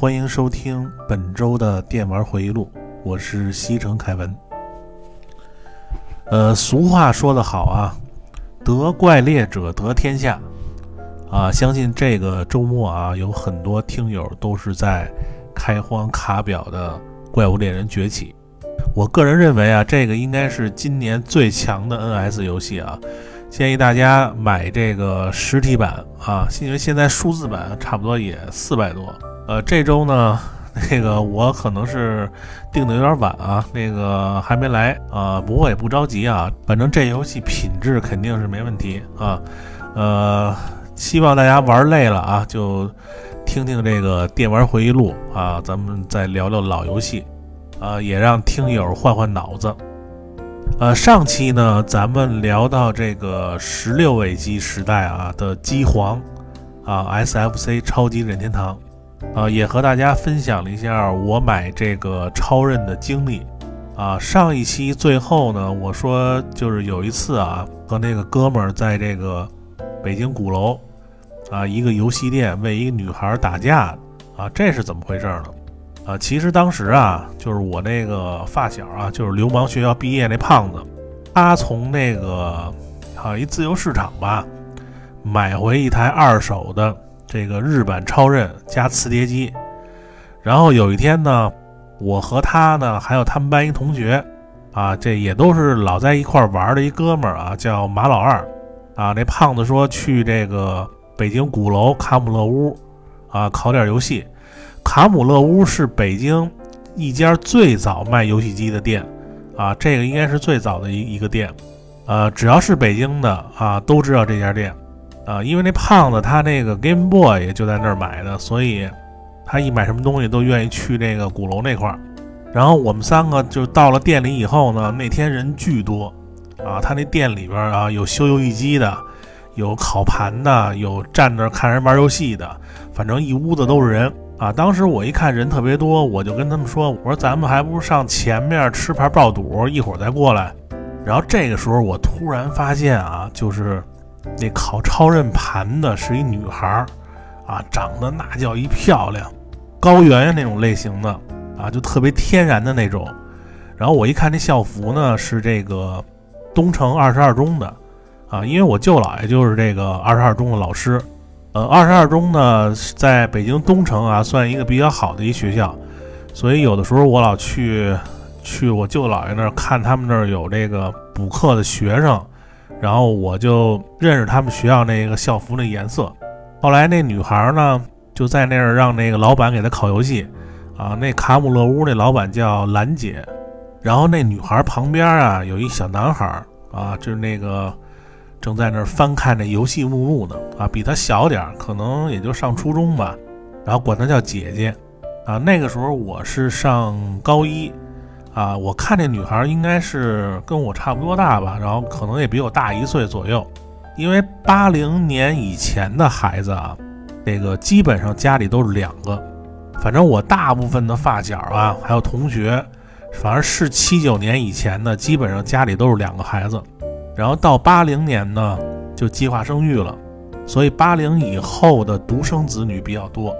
欢迎收听本周的电玩回忆录，我是西城凯文。呃，俗话说得好啊，得怪猎者得天下啊！相信这个周末啊，有很多听友都是在开荒卡表的《怪物猎人崛起》。我个人认为啊，这个应该是今年最强的 NS 游戏啊。建议大家买这个实体版啊，因为现在数字版差不多也四百多。呃，这周呢，那个我可能是定的有点晚啊，那个还没来啊，不过也不着急啊，反正这游戏品质肯定是没问题啊。呃，希望大家玩累了啊，就听听这个电玩回忆录啊，咱们再聊聊老游戏啊，也让听友换换脑子。呃，上期呢，咱们聊到这个十六位机时代啊的机皇啊，SFC 超级任天堂啊，也和大家分享了一下我买这个超任的经历啊。上一期最后呢，我说就是有一次啊，和那个哥们儿在这个北京鼓楼啊一个游戏店为一个女孩打架啊，这是怎么回事呢？啊，其实当时啊，就是我那个发小啊，就是流氓学校毕业那胖子，他从那个好一自由市场吧，买回一台二手的这个日版超任加磁碟机。然后有一天呢，我和他呢，还有他们班一同学，啊，这也都是老在一块玩的一哥们儿啊，叫马老二，啊，那胖子说去这个北京鼓楼卡姆勒屋，啊，考点游戏。卡姆勒屋是北京一家最早卖游戏机的店，啊，这个应该是最早的一一个店，呃，只要是北京的啊，都知道这家店，啊，因为那胖子他那个 Game Boy 也就在那儿买的，所以他一买什么东西都愿意去那个鼓楼那块儿。然后我们三个就到了店里以后呢，那天人巨多，啊，他那店里边啊有修游戏机的，有烤盘的，有站那看人玩游戏的，反正一屋子都是人。啊！当时我一看人特别多，我就跟他们说：“我说咱们还不如上前面吃盘爆肚，一会儿再过来。”然后这个时候我突然发现啊，就是那烤超任盘的是一女孩儿，啊，长得那叫一漂亮，高圆圆那种类型的，啊，就特别天然的那种。然后我一看这校服呢，是这个东城二十二中的，啊，因为我舅姥爷就是这个二十二中的老师。呃，二十二中呢，在北京东城啊，算一个比较好的一学校，所以有的时候我老去去我舅姥爷那儿看他们那儿有这个补课的学生，然后我就认识他们学校那个校服那颜色。后来那女孩呢，就在那儿让那个老板给她考游戏。啊，那卡姆勒屋那老板叫兰姐，然后那女孩旁边啊有一小男孩啊，就是那个。正在那儿翻看这游戏目录呢，啊，比他小点儿，可能也就上初中吧，然后管她叫姐姐，啊，那个时候我是上高一，啊，我看这女孩应该是跟我差不多大吧，然后可能也比我大一岁左右，因为八零年以前的孩子啊，这个基本上家里都是两个，反正我大部分的发小啊，还有同学，反正是七九年以前的，基本上家里都是两个孩子。然后到八零年呢，就计划生育了，所以八零以后的独生子女比较多，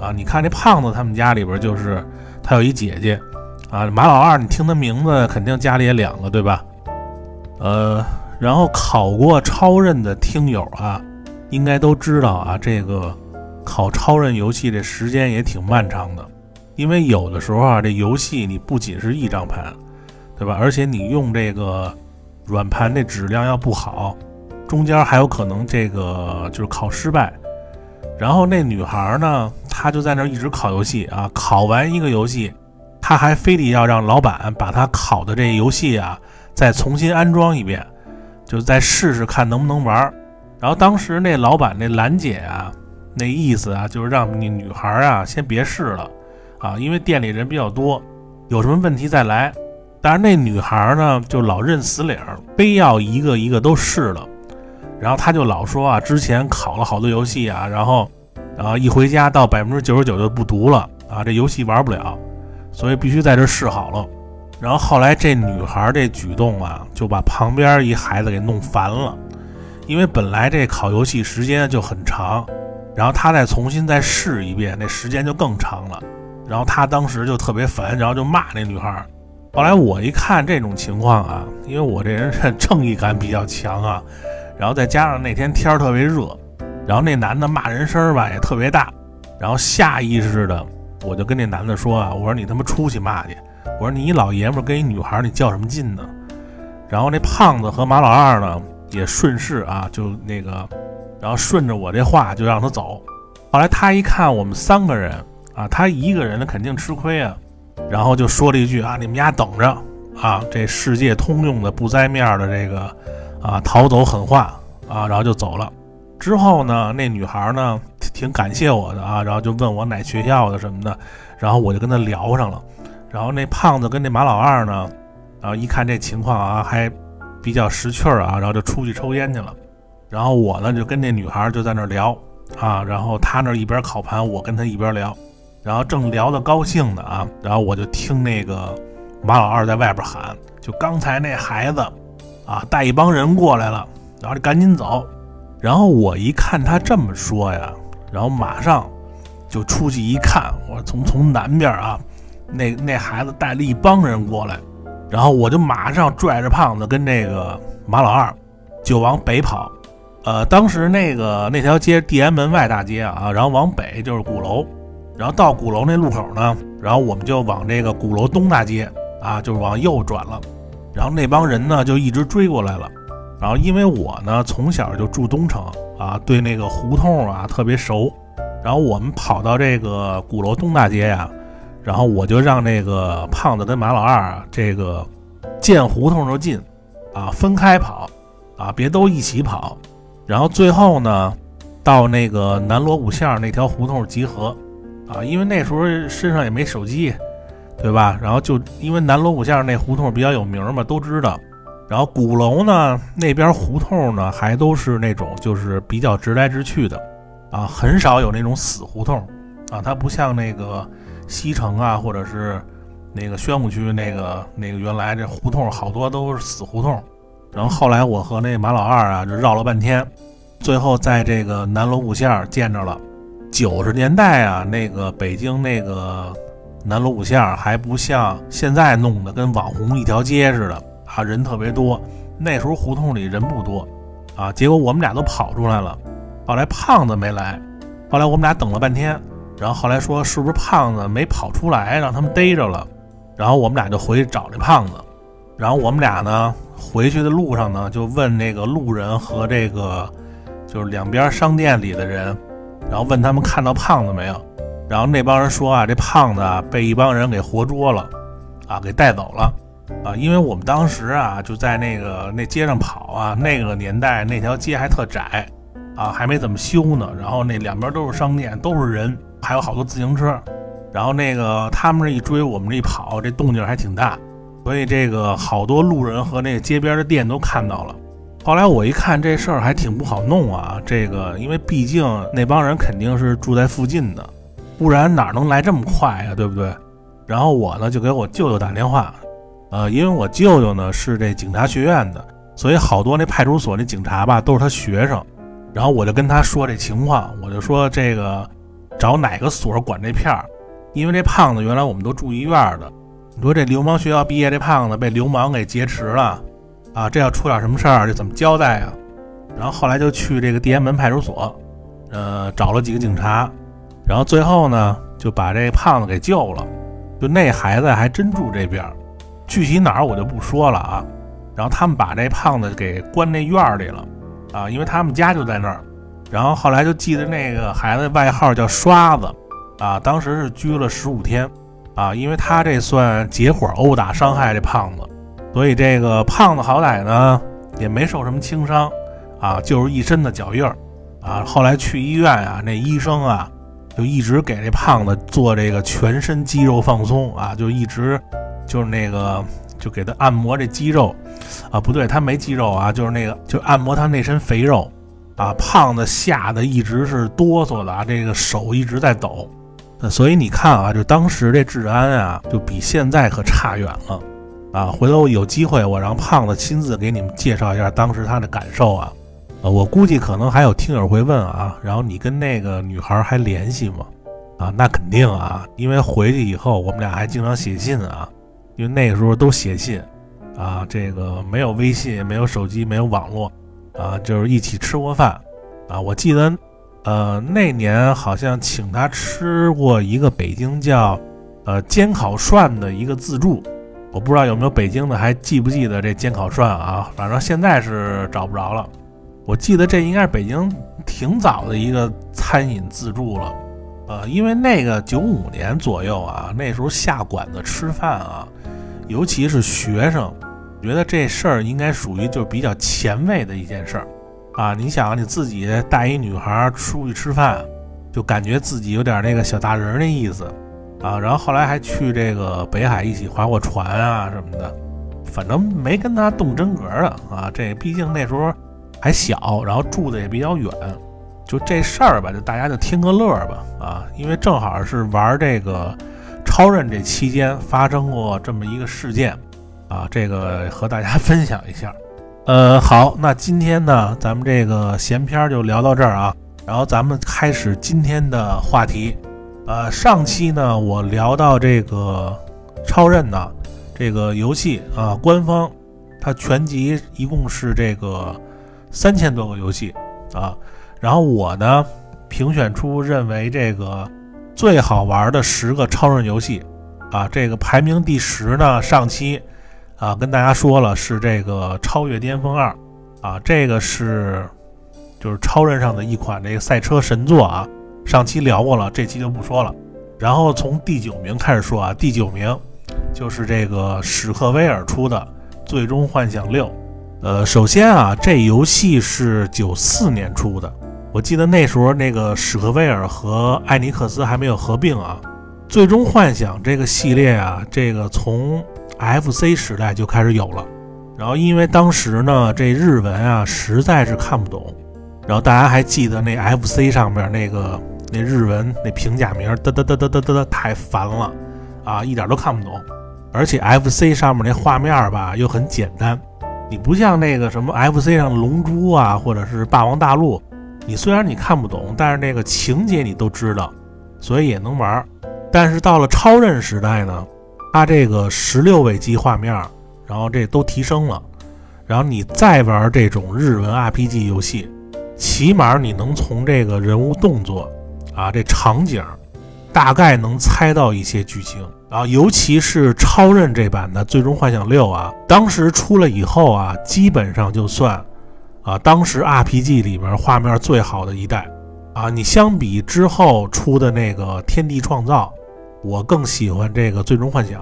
啊，你看这胖子他们家里边就是他有一姐姐，啊，马老二，你听他名字肯定家里也两个对吧？呃，然后考过超任的听友啊，应该都知道啊，这个考超任游戏这时间也挺漫长的，因为有的时候啊，这游戏你不仅是一张盘，对吧？而且你用这个。软盘那质量要不好，中间还有可能这个就是考失败。然后那女孩呢，她就在那一直考游戏啊，考完一个游戏，他还非得要让老板把他考的这游戏啊再重新安装一遍，就再试试看能不能玩。然后当时那老板那兰姐啊，那意思啊就是让那女孩啊先别试了啊，因为店里人比较多，有什么问题再来。但是那女孩呢，就老认死理儿，非要一个一个都试了。然后她就老说啊，之前考了好多游戏啊，然后，然后一回家到百分之九十九就不读了啊，这游戏玩不了，所以必须在这试好了。然后后来这女孩这举动啊，就把旁边一孩子给弄烦了，因为本来这考游戏时间就很长，然后他再重新再试一遍，那时间就更长了。然后他当时就特别烦，然后就骂那女孩。后来我一看这种情况啊，因为我这人是 正义感比较强啊，然后再加上那天天儿特别热，然后那男的骂人声儿吧也特别大，然后下意识的我就跟那男的说啊，我说你他妈出去骂去，我说你一老爷们跟一女孩你较什么劲呢？然后那胖子和马老二呢也顺势啊就那个。然后顺着我这话就让他走，后来他一看我们三个人啊，他一个人肯定吃亏啊，然后就说了一句啊，你们家等着啊，这世界通用的不栽面的这个啊逃走狠话啊，然后就走了。之后呢，那女孩呢挺感谢我的啊，然后就问我哪学校的什么的，然后我就跟她聊上了。然后那胖子跟那马老二呢，然后一看这情况啊还比较识趣儿啊，然后就出去抽烟去了。然后我呢就跟那女孩就在那聊啊，然后她那一边烤盘，我跟她一边聊，然后正聊得高兴呢啊，然后我就听那个马老二在外边喊，就刚才那孩子啊带一帮人过来了，然后就赶紧走。然后我一看他这么说呀，然后马上就出去一看，我从从南边啊，那那孩子带了一帮人过来，然后我就马上拽着胖子跟那个马老二就往北跑。呃，当时那个那条街地安门外大街啊，然后往北就是鼓楼，然后到鼓楼那路口呢，然后我们就往这个鼓楼东大街啊，就是往右转了，然后那帮人呢就一直追过来了，然后因为我呢从小就住东城啊，对那个胡同啊特别熟，然后我们跑到这个鼓楼东大街呀，然后我就让那个胖子跟马老二啊，这个见胡同就进，啊分开跑，啊别都一起跑。然后最后呢，到那个南锣鼓巷那条胡同集合，啊，因为那时候身上也没手机，对吧？然后就因为南锣鼓巷那胡同比较有名嘛，都知道。然后鼓楼呢那边胡同呢还都是那种就是比较直来直去的，啊，很少有那种死胡同，啊，它不像那个西城啊或者是那个宣武区那个那个原来这胡同好多都是死胡同。然后后来我和那马老二啊，就绕了半天，最后在这个南锣鼓巷见着了。九十年代啊，那个北京那个南锣鼓巷还不像现在弄得跟网红一条街似的啊，人特别多。那时候胡同里人不多啊，结果我们俩都跑出来了。后来胖子没来，后来我们俩等了半天，然后后来说是不是胖子没跑出来，让他们逮着了。然后我们俩就回去找这胖子，然后我们俩呢。回去的路上呢，就问那个路人和这个就是两边商店里的人，然后问他们看到胖子没有。然后那帮人说啊，这胖子啊被一帮人给活捉了，啊给带走了，啊，因为我们当时啊就在那个那街上跑啊，那个年代那条街还特窄，啊还没怎么修呢。然后那两边都是商店，都是人，还有好多自行车。然后那个他们这一追，我们这一跑，这动静还挺大。所以这个好多路人和那个街边的店都看到了。后来我一看这事儿还挺不好弄啊，这个因为毕竟那帮人肯定是住在附近的，不然哪能来这么快呀，对不对？然后我呢就给我舅舅打电话，呃，因为我舅舅呢是这警察学院的，所以好多那派出所那警察吧都是他学生。然后我就跟他说这情况，我就说这个找哪个所管这片儿，因为这胖子原来我们都住医院的。你说这流氓学校毕业这胖子被流氓给劫持了，啊，这要出点什么事儿，这怎么交代呀？然后后来就去这个地安门派出所，呃，找了几个警察，然后最后呢就把这胖子给救了。就那孩子还真住这边，具体哪儿我就不说了啊。然后他们把这胖子给关那院里了，啊，因为他们家就在那儿。然后后来就记得那个孩子外号叫刷子，啊，当时是拘了十五天。啊，因为他这算结伙殴打伤害这胖子，所以这个胖子好歹呢也没受什么轻伤，啊，就是一身的脚印儿，啊，后来去医院啊，那医生啊就一直给这胖子做这个全身肌肉放松啊，就一直就是那个就给他按摩这肌肉，啊，不对，他没肌肉啊，就是那个就按摩他那身肥肉，啊，胖子吓得一直是哆嗦的啊，这个手一直在抖。所以你看啊，就当时这治安啊，就比现在可差远了啊！回头有机会，我让胖子亲自给你们介绍一下当时他的感受啊。呃，我估计可能还有听友会问啊，然后你跟那个女孩还联系吗？啊，那肯定啊，因为回去以后我们俩还经常写信啊，因为那个时候都写信啊，这个没有微信，没有手机，没有网络啊，就是一起吃过饭啊。我记得，呃，那年好像请他吃过一个北京叫呃煎烤涮的一个自助，我不知道有没有北京的还记不记得这煎烤涮啊？反正现在是找不着了。我记得这应该是北京挺早的一个餐饮自助了，呃，因为那个九五年左右啊，那时候下馆子吃饭啊，尤其是学生，觉得这事儿应该属于就比较前卫的一件事儿啊。你想你自己带一女孩出去吃饭，就感觉自己有点那个小大人那意思啊。然后后来还去这个北海一起划过船啊什么的，反正没跟他动真格的啊。这毕竟那时候。还小，然后住的也比较远，就这事儿吧，就大家就听个乐儿吧，啊，因为正好是玩这个超任这期间发生过这么一个事件，啊，这个和大家分享一下。呃，好，那今天呢，咱们这个闲篇就聊到这儿啊，然后咱们开始今天的话题。呃，上期呢，我聊到这个超任呢，这个游戏啊，官方它全集一共是这个。三千多个游戏啊，然后我呢评选出认为这个最好玩的十个超人游戏啊，这个排名第十呢，上期啊跟大家说了是这个《超越巅峰二》啊，这个是就是超人上的一款这个赛车神作啊，上期聊过了，这期就不说了。然后从第九名开始说啊，第九名就是这个史克威尔出的《最终幻想六》。呃，首先啊，这游戏是九四年出的，我记得那时候那个史克威尔和艾尼克斯还没有合并啊。最终幻想这个系列啊，这个从 FC 时代就开始有了，然后因为当时呢这日文啊实在是看不懂，然后大家还记得那 FC 上面那个那日文那平假名嘚嘚嘚嘚嘚嘚太烦了啊，一点都看不懂，而且 FC 上面那画面吧又很简单。你不像那个什么 FC 上龙珠啊，或者是霸王大陆，你虽然你看不懂，但是那个情节你都知道，所以也能玩。但是到了超任时代呢，它这个十六位机画面，然后这都提升了，然后你再玩这种日文 RPG 游戏，起码你能从这个人物动作啊，这场景。大概能猜到一些剧情，然后尤其是超任这版的《最终幻想六》啊，当时出了以后啊，基本上就算啊，当时 RPG 里边画面最好的一代啊。你相比之后出的那个《天地创造》，我更喜欢这个《最终幻想》，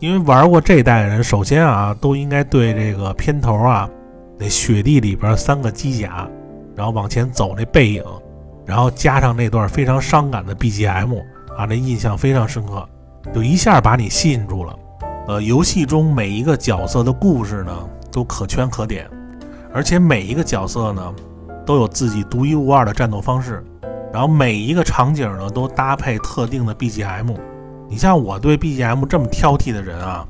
因为玩过这代人，首先啊，都应该对这个片头啊，那雪地里边三个机甲，然后往前走那背影，然后加上那段非常伤感的 BGM。啊，那印象非常深刻，就一下把你吸引住了。呃，游戏中每一个角色的故事呢，都可圈可点，而且每一个角色呢，都有自己独一无二的战斗方式。然后每一个场景呢，都搭配特定的 BGM。你像我对 BGM 这么挑剔的人啊，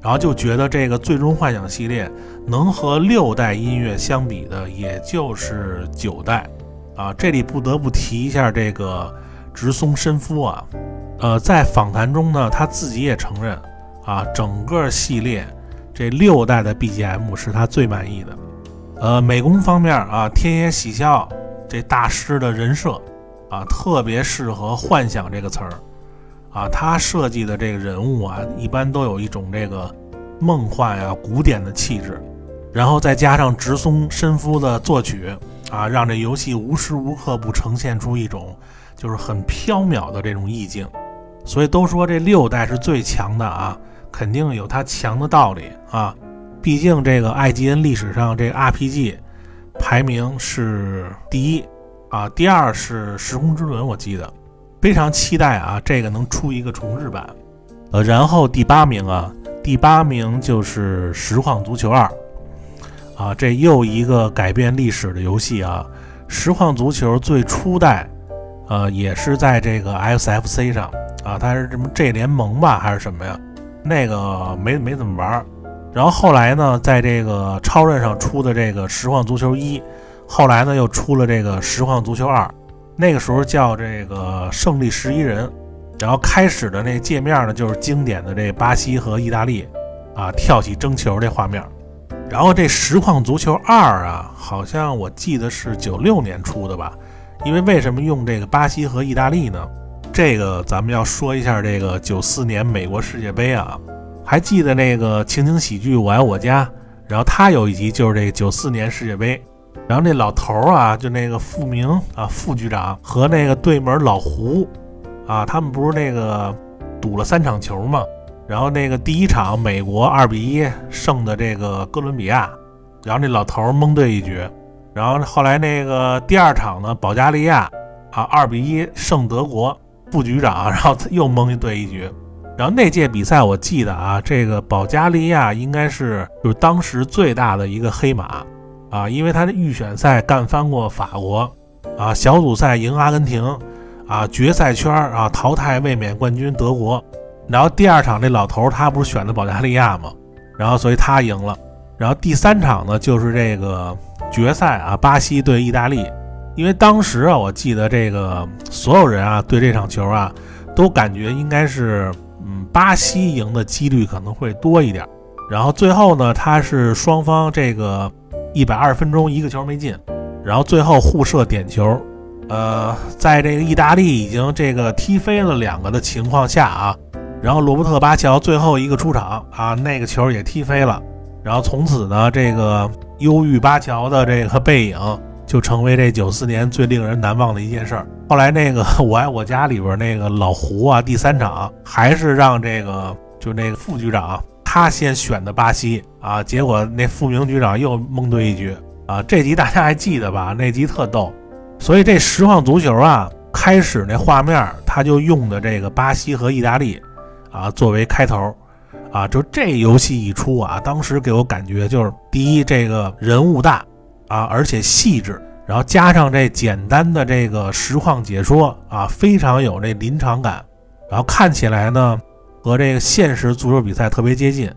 然后就觉得这个《最终幻想》系列能和六代音乐相比的，也就是九代。啊，这里不得不提一下这个。直松伸夫啊，呃，在访谈中呢，他自己也承认啊，整个系列这六代的 BGM 是他最满意的。呃，美工方面啊，天野喜孝这大师的人设啊，特别适合“幻想”这个词儿啊，他设计的这个人物啊，一般都有一种这个梦幻啊、古典的气质，然后再加上直松伸夫的作曲啊，让这游戏无时无刻不呈现出一种。就是很飘渺的这种意境，所以都说这六代是最强的啊，肯定有它强的道理啊。毕竟这个艾吉恩历史上这个 RPG 排名是第一啊，第二是《时空之轮》，我记得非常期待啊，这个能出一个重置版。呃，然后第八名啊，第八名就是《实况足球二》啊，这又一个改变历史的游戏啊，《实况足球》最初代。呃，也是在这个 XFC 上啊，它是什么 G 联盟吧，还是什么呀？那个没没怎么玩。然后后来呢，在这个超任上出的这个实况足球一后来呢又出了这个《实况足球二》，那个时候叫这个《胜利十一人》，然后开始的那界面呢就是经典的这巴西和意大利啊跳起争球这画面。然后这《实况足球二》啊，好像我记得是九六年出的吧？因为为什么用这个巴西和意大利呢？这个咱们要说一下这个九四年美国世界杯啊，还记得那个情景喜剧《我爱我家》，然后他有一集就是这个九四年世界杯，然后那老头儿啊，就那个傅明啊副局长和那个对门老胡啊，他们不是那个赌了三场球吗？然后那个第一场美国二比一胜的这个哥伦比亚，然后那老头蒙对一局，然后后来那个第二场呢，保加利亚啊二比一胜德国。副局长，然后又蒙对一局，然后那届比赛我记得啊，这个保加利亚应该是就是当时最大的一个黑马啊，因为他的预选赛干翻过法国啊，小组赛赢阿根廷啊，决赛圈啊淘汰卫冕冠军德国，然后第二场这老头他不是选的保加利亚吗？然后所以他赢了，然后第三场呢就是这个决赛啊，巴西对意大利。因为当时啊，我记得这个所有人啊，对这场球啊，都感觉应该是，嗯，巴西赢的几率可能会多一点。然后最后呢，他是双方这个一百二十分钟一个球没进，然后最后互射点球。呃，在这个意大利已经这个踢飞了两个的情况下啊，然后罗伯特巴乔最后一个出场啊，那个球也踢飞了。然后从此呢，这个忧郁巴乔的这个背影。就成为这九四年最令人难忘的一件事儿。后来那个《我爱我家》里边那个老胡啊，第三场还是让这个就那个副局长他先选的巴西啊，结果那副名局长又蒙对一局啊。这集大家还记得吧？那集特逗。所以这实况足球啊，开始那画面他就用的这个巴西和意大利啊作为开头啊，就这游戏一出啊，当时给我感觉就是第一这个人物大。啊，而且细致，然后加上这简单的这个实况解说啊，非常有这临场感，然后看起来呢和这个现实足球比赛特别接近。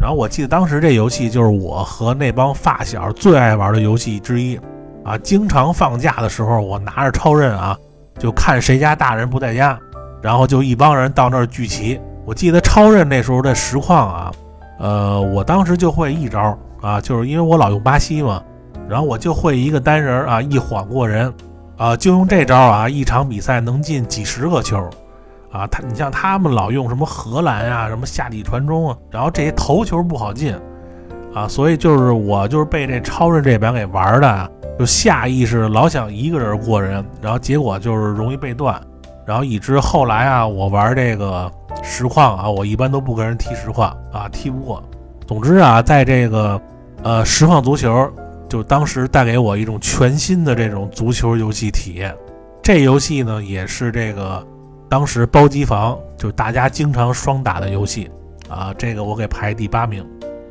然后我记得当时这游戏就是我和那帮发小最爱玩的游戏之一啊，经常放假的时候我拿着超任啊，就看谁家大人不在家，然后就一帮人到那儿聚齐。我记得超任那时候的实况啊，呃，我当时就会一招啊，就是因为我老用巴西嘛。然后我就会一个单人啊，一晃过人，啊，就用这招啊，一场比赛能进几十个球，啊，他你像他们老用什么荷兰啊，什么下底传中啊，然后这些头球不好进，啊，所以就是我就是被这超人这版给玩的，就下意识老想一个人过人，然后结果就是容易被断，然后以至后来啊，我玩这个实况啊，我一般都不跟人踢实况啊，踢不过。总之啊，在这个呃实况足球。就当时带给我一种全新的这种足球游戏体。验，这游戏呢也是这个当时包机房就大家经常双打的游戏啊，这个我给排第八名，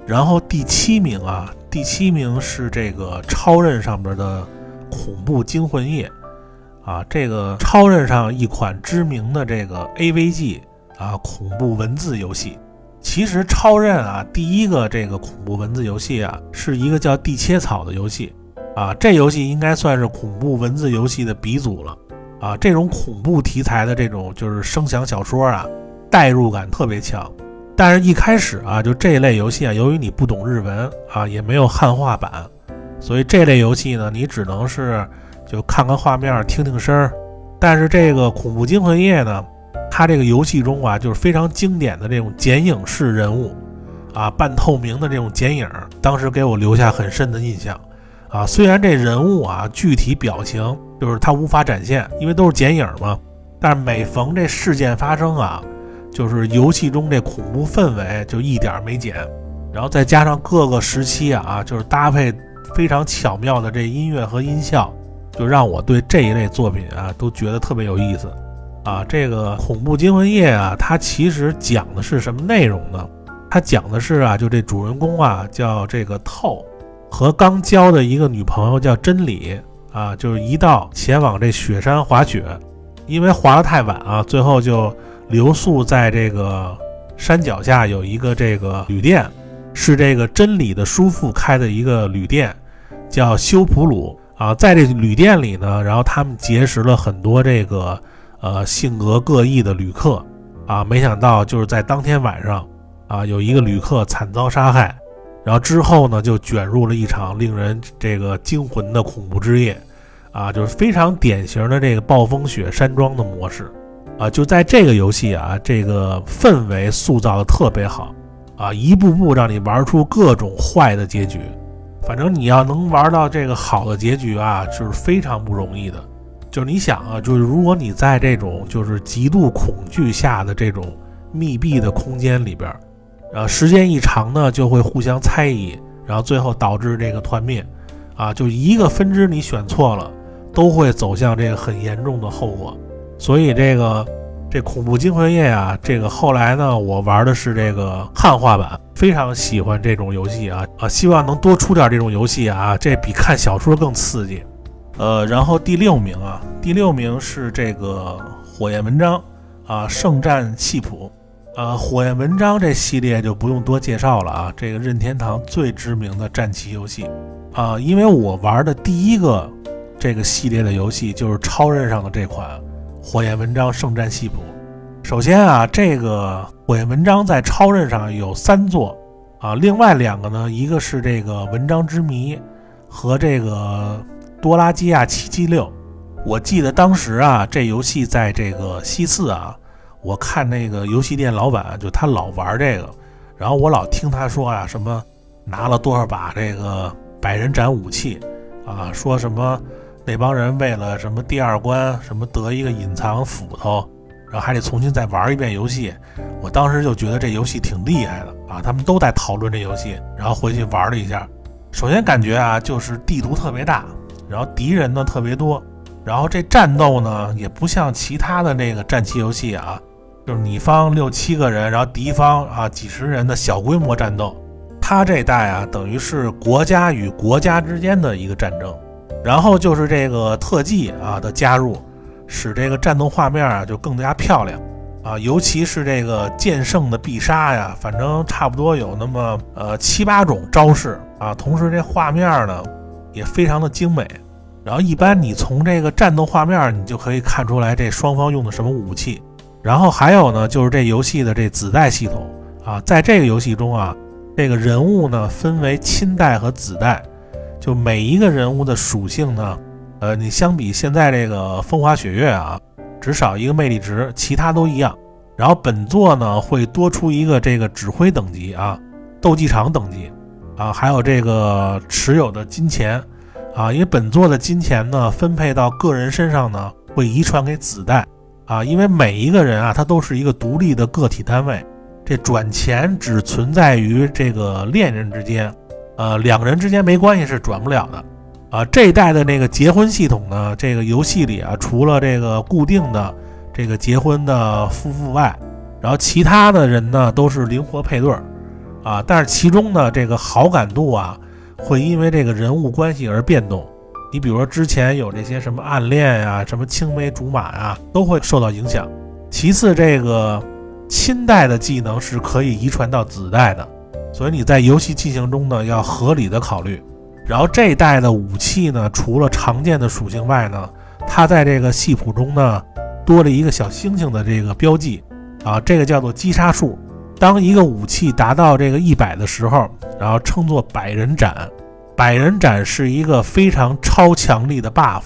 然后第七名啊，第七名是这个超任上边的恐怖惊魂夜啊，这个超任上一款知名的这个 AVG 啊恐怖文字游戏。其实超任啊，第一个这个恐怖文字游戏啊，是一个叫地切草的游戏啊。这游戏应该算是恐怖文字游戏的鼻祖了啊。这种恐怖题材的这种就是声响小说啊，代入感特别强。但是，一开始啊，就这类游戏啊，由于你不懂日文啊，也没有汉化版，所以这类游戏呢，你只能是就看看画面，听听声儿。但是这个恐怖惊魂夜呢？它这个游戏中啊，就是非常经典的这种剪影式人物，啊，半透明的这种剪影，当时给我留下很深的印象，啊，虽然这人物啊具体表情就是他无法展现，因为都是剪影嘛，但是每逢这事件发生啊，就是游戏中这恐怖氛围就一点没减，然后再加上各个时期啊，就是搭配非常巧妙的这音乐和音效，就让我对这一类作品啊都觉得特别有意思。啊，这个恐怖惊魂夜啊，它其实讲的是什么内容呢？它讲的是啊，就这主人公啊，叫这个透，和刚交的一个女朋友叫真理啊，就是一道前往这雪山滑雪，因为滑得太晚啊，最后就留宿在这个山脚下有一个这个旅店，是这个真理的叔父开的一个旅店，叫修普鲁啊，在这旅店里呢，然后他们结识了很多这个呃性格各异的旅客。啊，没想到就是在当天晚上啊，有一个旅客惨遭杀害，然后之后呢，就卷入了一场令人这个惊魂的恐怖之夜。啊，就是非常典型的这个暴风雪山庄的模式。啊，就在这个游戏啊，这个氛围塑造的特别好。啊，一步步让你玩出各种坏的结局。反正你要能玩到这个好的结局啊，就是非常不容易的。就是你想啊，就是如果你在这种就是极度恐惧下的这种密闭的空间里边，呃，时间一长呢，就会互相猜疑，然后最后导致这个团灭，啊，就一个分支你选错了，都会走向这个很严重的后果。所以这个。这恐怖惊魂夜啊，这个后来呢，我玩的是这个汉化版，非常喜欢这种游戏啊啊，希望能多出点这种游戏啊，这比看小说更刺激。呃，然后第六名啊，第六名是这个火焰纹章啊，圣战系谱啊，火焰纹章这系列就不用多介绍了啊，这个任天堂最知名的战棋游戏啊，因为我玩的第一个这个系列的游戏就是超任上的这款。火焰文章圣战系谱，首先啊，这个火焰文章在超任上有三座啊，另外两个呢，一个是这个文章之谜和这个多拉基亚七七六。我记得当时啊，这游戏在这个西四啊，我看那个游戏店老板就他老玩这个，然后我老听他说啊，什么拿了多少把这个百人斩武器啊，说什么。那帮人为了什么第二关什么得一个隐藏斧头，然后还得重新再玩一遍游戏。我当时就觉得这游戏挺厉害的啊！他们都在讨论这游戏，然后回去玩了一下。首先感觉啊，就是地图特别大，然后敌人呢特别多，然后这战斗呢也不像其他的那个战棋游戏啊，就是你方六七个人，然后敌方啊几十人的小规模战斗。它这代啊，等于是国家与国家之间的一个战争。然后就是这个特技啊的加入，使这个战斗画面啊就更加漂亮啊，尤其是这个剑圣的必杀呀，反正差不多有那么呃七八种招式啊，同时这画面呢也非常的精美。然后一般你从这个战斗画面你就可以看出来这双方用的什么武器。然后还有呢就是这游戏的这子代系统啊，在这个游戏中啊，这个人物呢分为亲代和子代。就每一个人物的属性呢，呃，你相比现在这个风花雪月啊，只少一个魅力值，其他都一样。然后本作呢会多出一个这个指挥等级啊，斗技场等级啊，还有这个持有的金钱啊，因为本作的金钱呢分配到个人身上呢会遗传给子代啊，因为每一个人啊他都是一个独立的个体单位，这转钱只存在于这个恋人之间。呃，两个人之间没关系是转不了的，啊，这一代的那个结婚系统呢，这个游戏里啊，除了这个固定的这个结婚的夫妇外，然后其他的人呢都是灵活配对儿，啊，但是其中呢这个好感度啊，会因为这个人物关系而变动。你比如说之前有这些什么暗恋呀、什么青梅竹马呀，都会受到影响。其次，这个亲代的技能是可以遗传到子代的。所以你在游戏进行中呢，要合理的考虑。然后这一代的武器呢，除了常见的属性外呢，它在这个系谱中呢，多了一个小星星的这个标记啊，这个叫做击杀数。当一个武器达到这个一百的时候，然后称作百人斩。百人斩是一个非常超强力的 buff，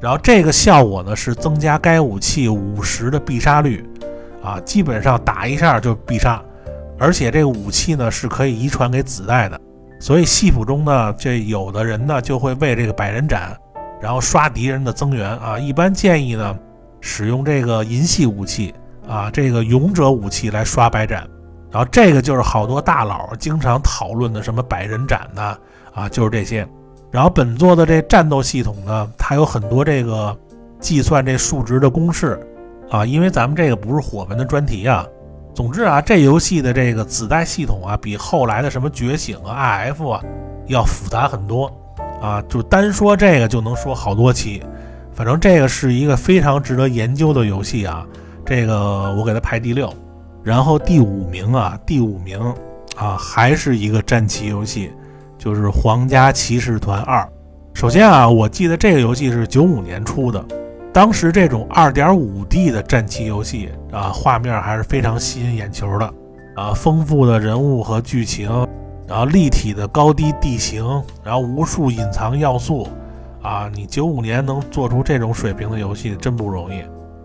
然后这个效果呢是增加该武器五十的必杀率啊，基本上打一下就必杀。而且这个武器呢是可以遗传给子代的，所以系谱中呢，这有的人呢就会为这个百人斩，然后刷敌人的增援啊。一般建议呢使用这个银系武器啊，这个勇者武器来刷百斩。然后这个就是好多大佬经常讨论的什么百人斩呐啊，就是这些。然后本作的这战斗系统呢，它有很多这个计算这数值的公式啊，因为咱们这个不是火门的专题啊。总之啊，这游戏的这个子代系统啊，比后来的什么觉醒啊、IF 啊要复杂很多啊。就单说这个就能说好多期，反正这个是一个非常值得研究的游戏啊。这个我给它排第六，然后第五名啊，第五名啊，还是一个战棋游戏，就是《皇家骑士团二》首先啊，我记得这个游戏是九五年出的，当时这种二点五 D 的战棋游戏啊，画面还是非常吸引眼球的啊，丰富的人物和剧情，然后立体的高低地形，然后无数隐藏要素啊，你九五年能做出这种水平的游戏真不容易。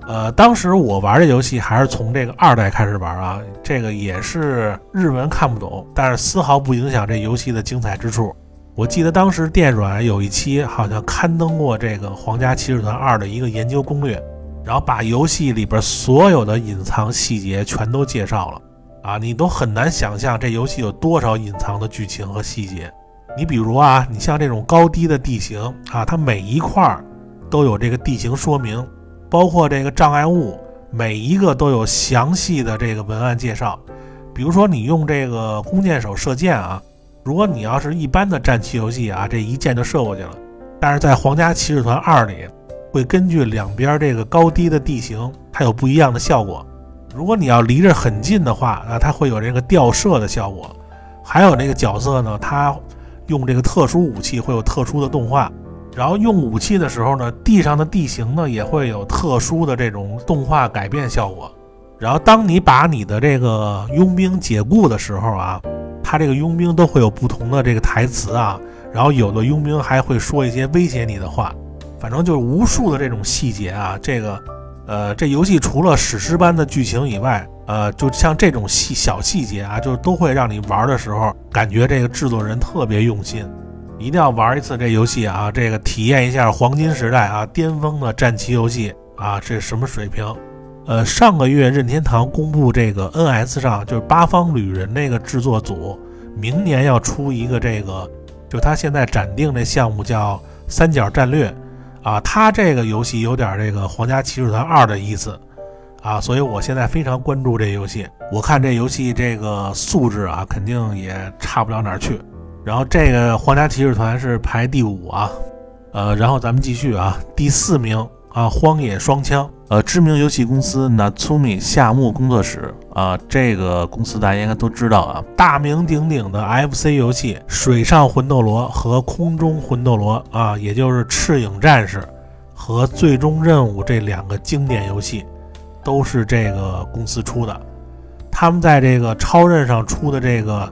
呃，当时我玩这游戏还是从这个二代开始玩啊，这个也是日文看不懂，但是丝毫不影响这游戏的精彩之处。我记得当时电软有一期好像刊登过这个《皇家骑士团二》的一个研究攻略，然后把游戏里边所有的隐藏细节全都介绍了啊，你都很难想象这游戏有多少隐藏的剧情和细节。你比如啊，你像这种高低的地形啊，它每一块儿都有这个地形说明。包括这个障碍物，每一个都有详细的这个文案介绍。比如说，你用这个弓箭手射箭啊，如果你要是一般的战棋游戏啊，这一箭就射过去了。但是在《皇家骑士团二》里，会根据两边这个高低的地形，它有不一样的效果。如果你要离着很近的话，啊，它会有这个吊射的效果。还有这个角色呢，它用这个特殊武器会有特殊的动画。然后用武器的时候呢，地上的地形呢也会有特殊的这种动画改变效果。然后当你把你的这个佣兵解雇的时候啊，他这个佣兵都会有不同的这个台词啊。然后有的佣兵还会说一些威胁你的话，反正就是无数的这种细节啊。这个，呃，这游戏除了史诗般的剧情以外，呃，就像这种细小细节啊，就都会让你玩的时候感觉这个制作人特别用心。一定要玩一次这游戏啊！这个体验一下黄金时代啊，巅峰的战棋游戏啊，这什么水平？呃，上个月任天堂公布这个 NS 上就是八方旅人那个制作组，明年要出一个这个，就他现在暂定这项目叫三角战略啊，他这个游戏有点这个皇家骑士团二的意思啊，所以我现在非常关注这游戏。我看这游戏这个素质啊，肯定也差不了哪儿去。然后这个皇家骑士团是排第五啊，呃，然后咱们继续啊，第四名啊，荒野双枪，呃，知名游戏公司 Natsumi 夏目工作室啊，这个公司大家应该都知道啊，大名鼎鼎的 FC 游戏《水上魂斗罗》和《空中魂斗罗》啊，也就是《赤影战士》和《最终任务》这两个经典游戏，都是这个公司出的，他们在这个超任上出的这个。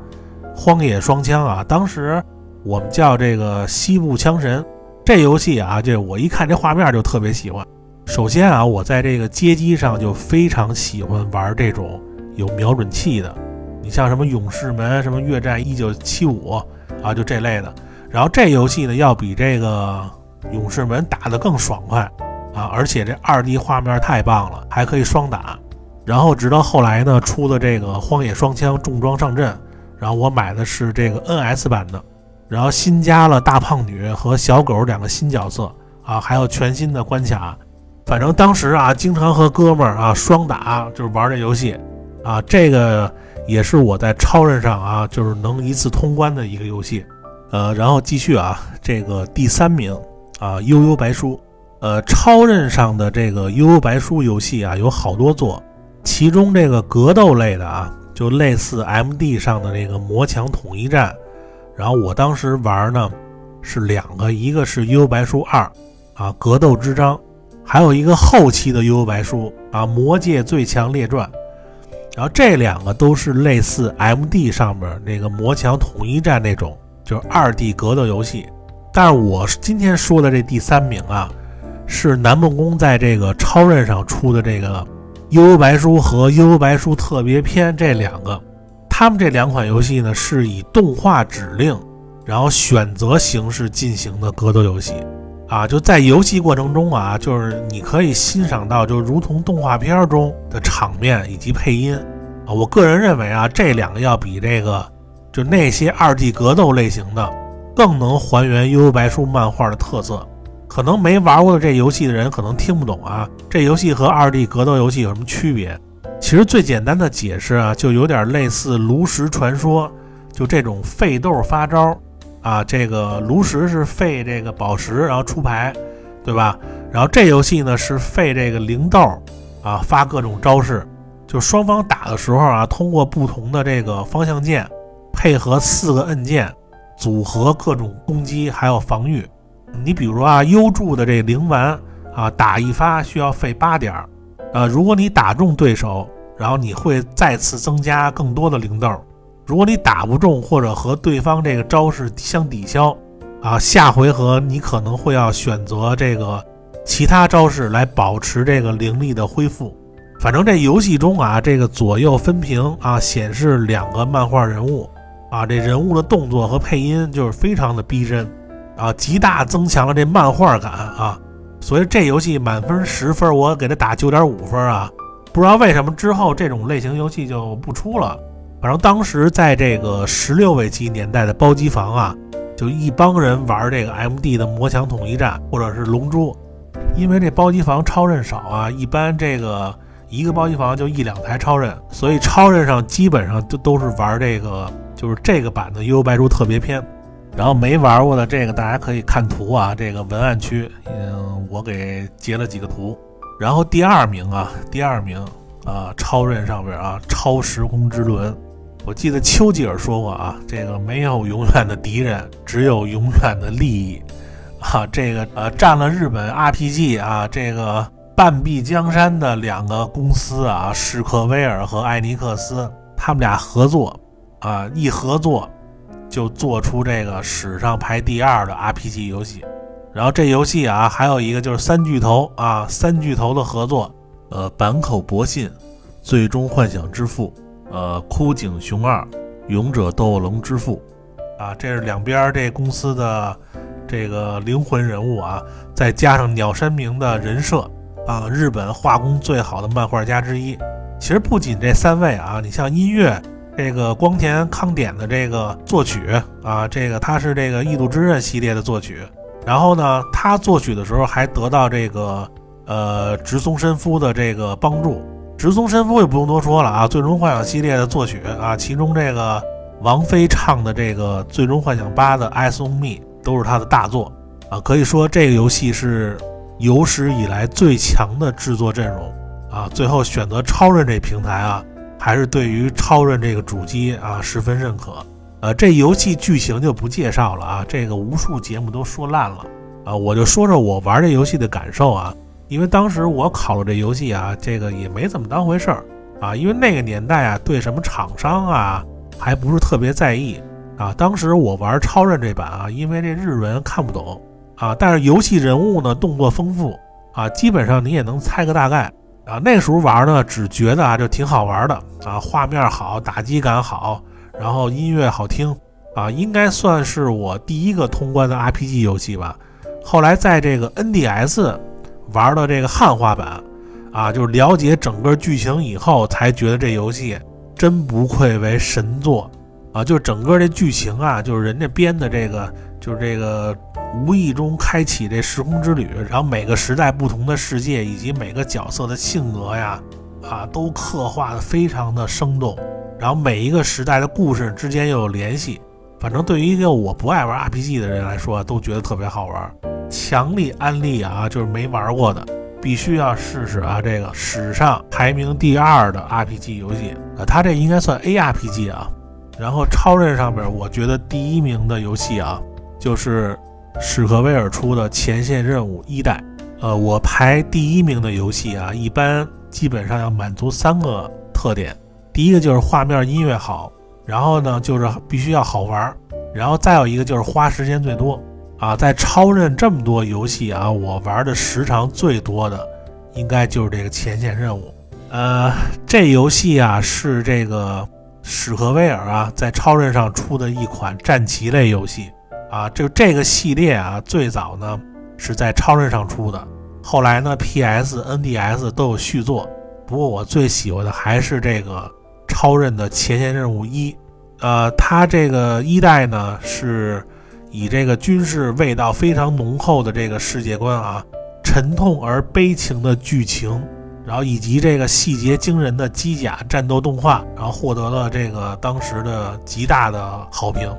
荒野双枪啊，当时我们叫这个西部枪神，这游戏啊，这我一看这画面就特别喜欢。首先啊，我在这个街机上就非常喜欢玩这种有瞄准器的，你像什么勇士门、什么越战一九七五啊，就这类的。然后这游戏呢，要比这个勇士门打得更爽快啊，而且这二 D 画面太棒了，还可以双打。然后直到后来呢，出了这个荒野双枪重装上阵。然后我买的是这个 NS 版的，然后新加了大胖女和小狗两个新角色啊，还有全新的关卡。反正当时啊，经常和哥们儿啊双打，就是玩这游戏啊。这个也是我在超人上啊，就是能一次通关的一个游戏。呃，然后继续啊，这个第三名啊，悠悠白书。呃，超人上的这个悠悠白书游戏啊，有好多座，其中这个格斗类的啊。就类似 M D 上的那个魔墙统一战，然后我当时玩呢是两个，一个是幽白书二啊格斗之章，还有一个后期的幽白书啊魔界最强列传，然后这两个都是类似 M D 上面那个魔墙统一战那种，就是二 D 格斗游戏。但是我今天说的这第三名啊，是南梦宫在这个超任上出的这个。悠悠白书和悠悠白书特别篇这两个，他们这两款游戏呢是以动画指令，然后选择形式进行的格斗游戏，啊，就在游戏过程中啊，就是你可以欣赏到就如同动画片中的场面以及配音，啊，我个人认为啊，这两个要比这个就那些二 D 格斗类型的更能还原悠悠白书漫画的特色。可能没玩过这游戏的人可能听不懂啊，这游戏和二 D 格斗游戏有什么区别？其实最简单的解释啊，就有点类似炉石传说，就这种废豆发招啊，这个炉石是废这个宝石然后出牌，对吧？然后这游戏呢是废这个灵豆啊发各种招式，就双方打的时候啊，通过不同的这个方向键配合四个按键组合各种攻击还有防御。你比如啊，优助的这灵丸啊，打一发需要费八点儿，呃，如果你打中对手，然后你会再次增加更多的灵豆；如果你打不中或者和对方这个招式相抵消，啊，下回合你可能会要选择这个其他招式来保持这个灵力的恢复。反正这游戏中啊，这个左右分屏啊，显示两个漫画人物啊，这人物的动作和配音就是非常的逼真。啊，极大增强了这漫画感啊，所以这游戏满分十分，我给它打九点五分啊。不知道为什么之后这种类型游戏就不出了。反正当时在这个十六位机年代的包机房啊，就一帮人玩这个 MD 的魔墙统一战或者是龙珠，因为这包机房超任少啊，一般这个一个包机房就一两台超任，所以超任上基本上都都是玩这个就是这个版的《幽游白书》特别篇。然后没玩过的这个，大家可以看图啊，这个文案区，嗯，我给截了几个图。然后第二名啊，第二名啊，超任上边啊，超时空之轮。我记得丘吉尔说过啊，这个没有永远的敌人，只有永远的利益。啊，这个呃，占了日本 RPG 啊，这个半壁江山的两个公司啊，史克威尔和艾尼克斯，他们俩合作啊，一合作。就做出这个史上排第二的 RPG 游戏，然后这游戏啊，还有一个就是三巨头啊，三巨头的合作，呃，坂口博信，最终幻想之父，呃，枯井雄二，勇者斗恶龙之父，啊，这是两边这公司的这个灵魂人物啊，再加上鸟山明的人设啊，日本画工最好的漫画家之一。其实不仅这三位啊，你像音乐。这个光田康典的这个作曲啊，这个他是这个《异度之刃》系列的作曲。然后呢，他作曲的时候还得到这个呃直松伸夫的这个帮助。直松伸夫就不用多说了啊，《最终幻想》系列的作曲啊，其中这个王菲唱的这个《最终幻想八》的《I Song Me》都是他的大作啊。可以说这个游戏是有史以来最强的制作阵容啊。最后选择超人这平台啊。还是对于超任这个主机啊十分认可，呃，这游戏剧情就不介绍了啊，这个无数节目都说烂了。啊，我就说说我玩这游戏的感受啊，因为当时我考了这游戏啊，这个也没怎么当回事儿啊，因为那个年代啊，对什么厂商啊还不是特别在意啊，当时我玩超任这版啊，因为这日文看不懂啊，但是游戏人物呢动作丰富啊，基本上你也能猜个大概。啊，那时候玩呢，只觉得啊，就挺好玩的啊，画面好，打击感好，然后音乐好听啊，应该算是我第一个通关的 RPG 游戏吧。后来在这个 NDS 玩的这个汉化版啊，就是了解整个剧情以后，才觉得这游戏真不愧为神作啊！就整个这剧情啊，就是人家编的这个，就是这个。无意中开启这时空之旅，然后每个时代不同的世界以及每个角色的性格呀，啊，都刻画的非常的生动。然后每一个时代的故事之间又有联系，反正对于一个我不爱玩 RPG 的人来说，都觉得特别好玩。强力安利啊，就是没玩过的，必须要试试啊！这个史上排名第二的 RPG 游戏啊，它这应该算 ARPG 啊。然后超人上边，我觉得第一名的游戏啊，就是。史克威尔出的前线任务一代，呃，我排第一名的游戏啊，一般基本上要满足三个特点，第一个就是画面音乐好，然后呢就是必须要好玩，然后再有一个就是花时间最多啊。在超任这么多游戏啊，我玩的时长最多的应该就是这个前线任务。呃，这游戏啊是这个史克威尔啊在超任上出的一款战棋类游戏。啊，就这个系列啊，最早呢是在超人上出的，后来呢 PS、NDS 都有续作。不过我最喜欢的还是这个超人的前线任务一。呃，它这个一代呢是以这个军事味道非常浓厚的这个世界观啊，沉痛而悲情的剧情，然后以及这个细节惊人的机甲战斗动画，然后获得了这个当时的极大的好评。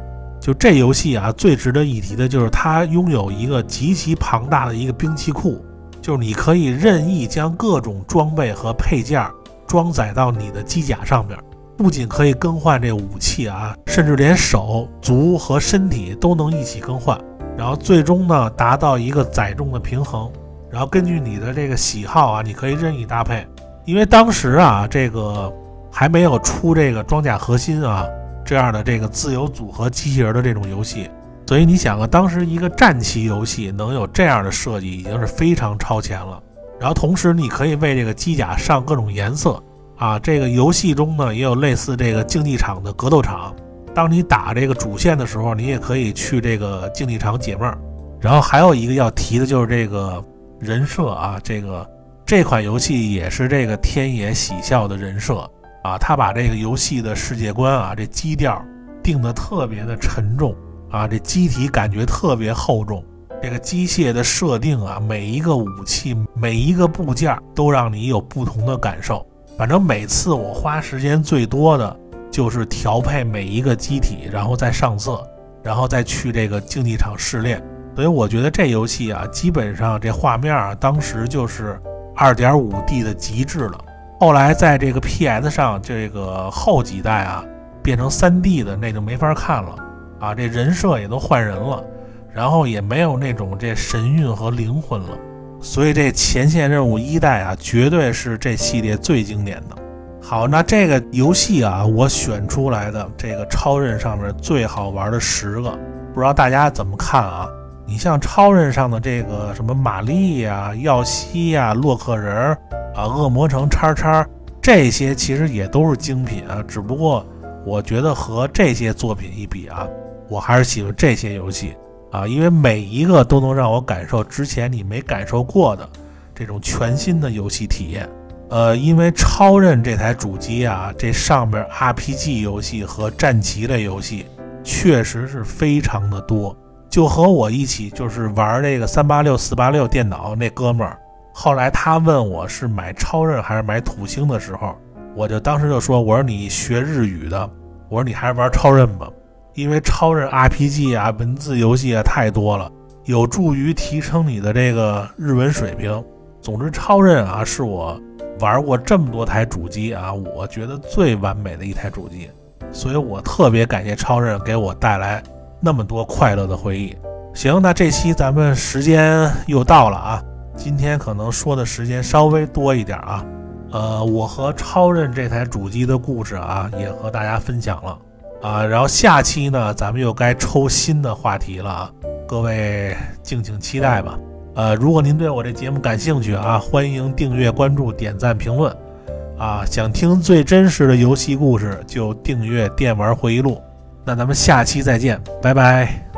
就这游戏啊，最值得一提的就是它拥有一个极其庞大的一个兵器库，就是你可以任意将各种装备和配件装载到你的机甲上面，不仅可以更换这武器啊，甚至连手足和身体都能一起更换然后最终呢达到一个载重的平衡，然后根据你的这个喜好啊，你可以任意搭配。因为当时啊，这个还没有出这个装甲核心啊这样的这个自由组合机器人的这种游戏，所以你想啊，当时一个战棋游戏能有这样的设计，已经是非常超前了。然后同时你可以为这个机甲上各种颜色啊，这个游戏中呢也有类似这个竞技场的格斗场。当你打这个主线的时候，你也可以去这个竞技场解闷儿。然后还有一个要提的就是这个人设啊，这个这款游戏也是这个天野喜孝的人设啊，他把这个游戏的世界观啊，这基调定得特别的沉重啊，这机体感觉特别厚重，这个机械的设定啊，每一个武器每一个部件都让你有不同的感受。反正每次我花时间最多的。就是调配每一个机体，然后再上色，然后再去这个竞技场试炼。所以我觉得这游戏啊，基本上这画面啊，当时就是二点五 D 的极致了。后来在这个 PS 上，这个后几代啊，变成三 D 的，那就没法看了啊。这人设也都换人了，然后也没有那种这神韵和灵魂了。所以这前线任务一代啊，绝对是这系列最经典的。好，那这个游戏啊，我选出来的这个超任上面最好玩的十个，不知道大家怎么看啊？你像超任上的这个什么玛丽呀、耀西呀、洛克人啊、恶魔城叉叉，这些其实也都是精品啊。只不过我觉得和这些作品一比啊，我还是喜欢这些游戏啊，因为每一个都能让我感受之前你没感受过的这种全新的游戏体验。呃，因为超任这台主机啊，这上边 RPG 游戏和战棋类游戏确实是非常的多。就和我一起就是玩这个三八六四八六电脑那哥们儿，后来他问我是买超任还是买土星的时候，我就当时就说，我说你学日语的，我说你还是玩超任吧，因为超任 RPG 啊，文字游戏啊太多了，有助于提升你的这个日文水平。总之，超任啊是我。玩过这么多台主机啊，我觉得最完美的一台主机，所以我特别感谢超任给我带来那么多快乐的回忆。行，那这期咱们时间又到了啊，今天可能说的时间稍微多一点啊。呃，我和超任这台主机的故事啊，也和大家分享了啊。然后下期呢，咱们又该抽新的话题了啊，各位敬请期待吧。呃，如果您对我这节目感兴趣啊，欢迎订阅、关注、点赞、评论，啊，想听最真实的游戏故事就订阅《电玩回忆录》。那咱们下期再见，拜拜。